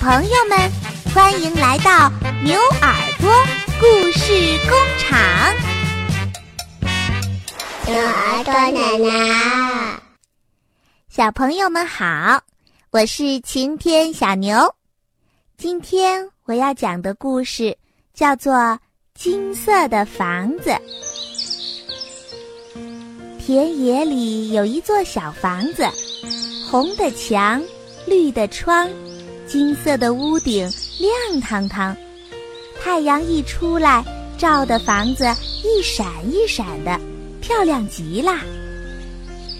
朋友们，欢迎来到牛耳朵故事工厂。牛耳朵奶奶，小朋友们好，我是晴天小牛。今天我要讲的故事叫做《金色的房子》。田野里有一座小房子，红的墙，绿的窗。金色的屋顶亮堂堂，太阳一出来，照的房子一闪一闪的，漂亮极了。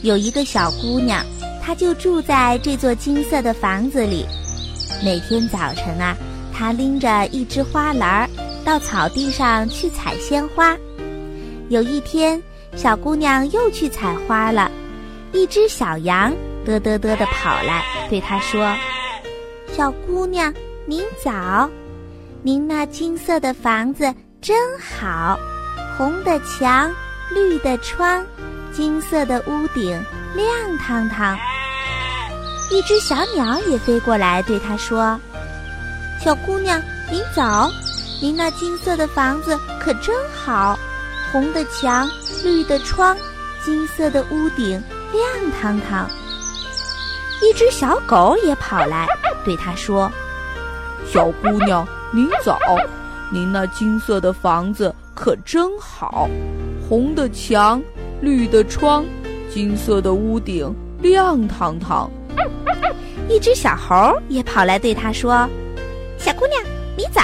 有一个小姑娘，她就住在这座金色的房子里。每天早晨啊，她拎着一只花篮儿到草地上去采鲜花。有一天，小姑娘又去采花了，一只小羊嘚嘚嘚的跑来，对她说。小姑娘，您早！您那金色的房子真好，红的墙，绿的窗，金色的屋顶，亮堂堂。一只小鸟也飞过来，对她说：“小姑娘，您早！您那金色的房子可真好，红的墙，绿的窗，金色的屋顶，亮堂堂。”一只小狗也跑来。对他说：“小姑娘，您早！您那金色的房子可真好，红的墙，绿的窗，金色的屋顶，亮堂堂。”一只小猴也跑来对他说：“小姑娘，你早！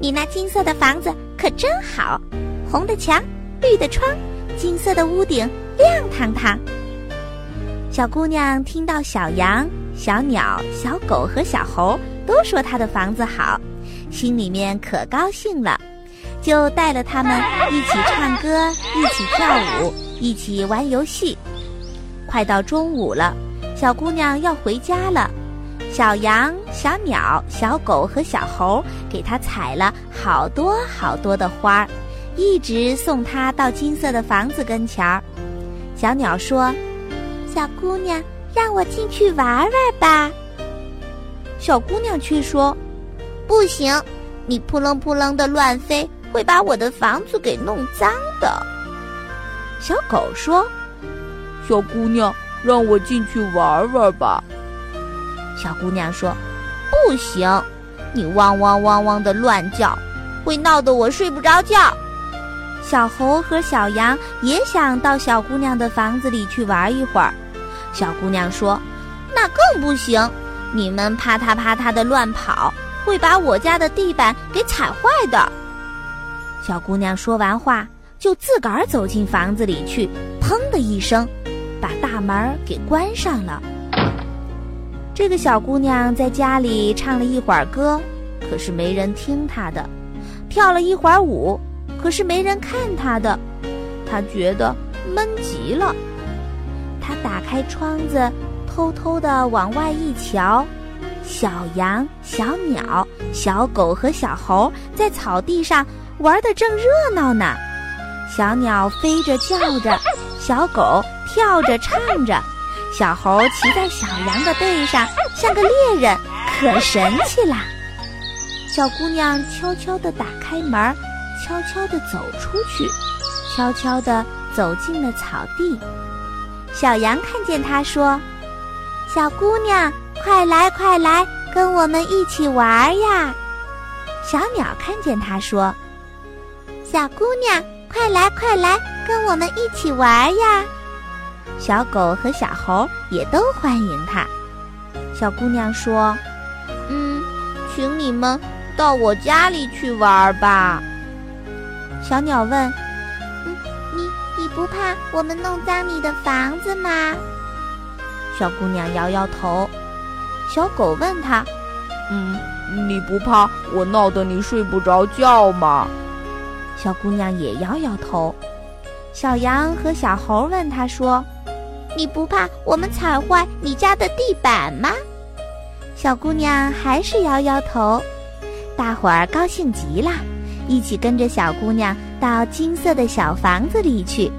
你那金色的房子可真好，红的墙，绿的窗，金色的屋顶，亮堂堂。”小姑娘听到小羊。小鸟、小狗和小猴都说她的房子好，心里面可高兴了，就带了他们一起唱歌、一起跳舞、一起玩游戏。快到中午了，小姑娘要回家了。小羊、小鸟、小狗和小猴给她采了好多好多的花，一直送她到金色的房子跟前儿。小鸟说：“小姑娘。”让我进去玩玩吧。小姑娘却说：“不行，你扑棱扑棱的乱飞，会把我的房子给弄脏的。”小狗说：“小姑娘，让我进去玩玩吧。”小姑娘说：“不行，你汪汪汪汪的乱叫，会闹得我睡不着觉。”小猴和小羊也想到小姑娘的房子里去玩一会儿。小姑娘说：“那更不行，你们啪嗒啪嗒的乱跑，会把我家的地板给踩坏的。”小姑娘说完话，就自个儿走进房子里去，砰的一声，把大门给关上了。这个小姑娘在家里唱了一会儿歌，可是没人听她的；跳了一会儿舞，可是没人看他的。他觉得闷极了。他打开窗子，偷偷的往外一瞧，小羊、小鸟、小狗和小猴在草地上玩的正热闹呢。小鸟飞着叫着，小狗跳着唱着，小猴骑在小羊的背上，像个猎人，可神气啦。小姑娘悄悄地打开门，悄悄地走出去，悄悄地走进了草地。小羊看见它，说：“小姑娘，快来快来，跟我们一起玩呀！”小鸟看见它，说：“小姑娘，快来快来，跟我们一起玩呀！”小狗和小猴也都欢迎他。小姑娘说：“嗯，请你们到我家里去玩吧。”小鸟问。嗯你你不怕我们弄脏你的房子吗？小姑娘摇摇头。小狗问她：“嗯，你不怕我闹得你睡不着觉吗？”小姑娘也摇摇头。小羊和小猴问她说：“你不怕我们踩坏你家的地板吗？”小姑娘还是摇摇头。大伙儿高兴极了。一起跟着小姑娘到金色的小房子里去。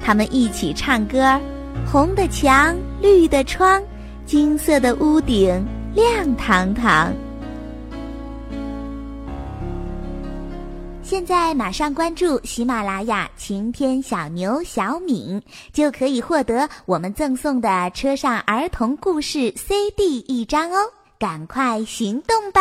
他们一起唱歌儿红的墙绿的窗金色的屋顶亮堂堂。现在马上关注喜马拉雅晴天小牛小敏就可以获得我们赠送的车上儿童故事 cd 一张哦赶快行动吧！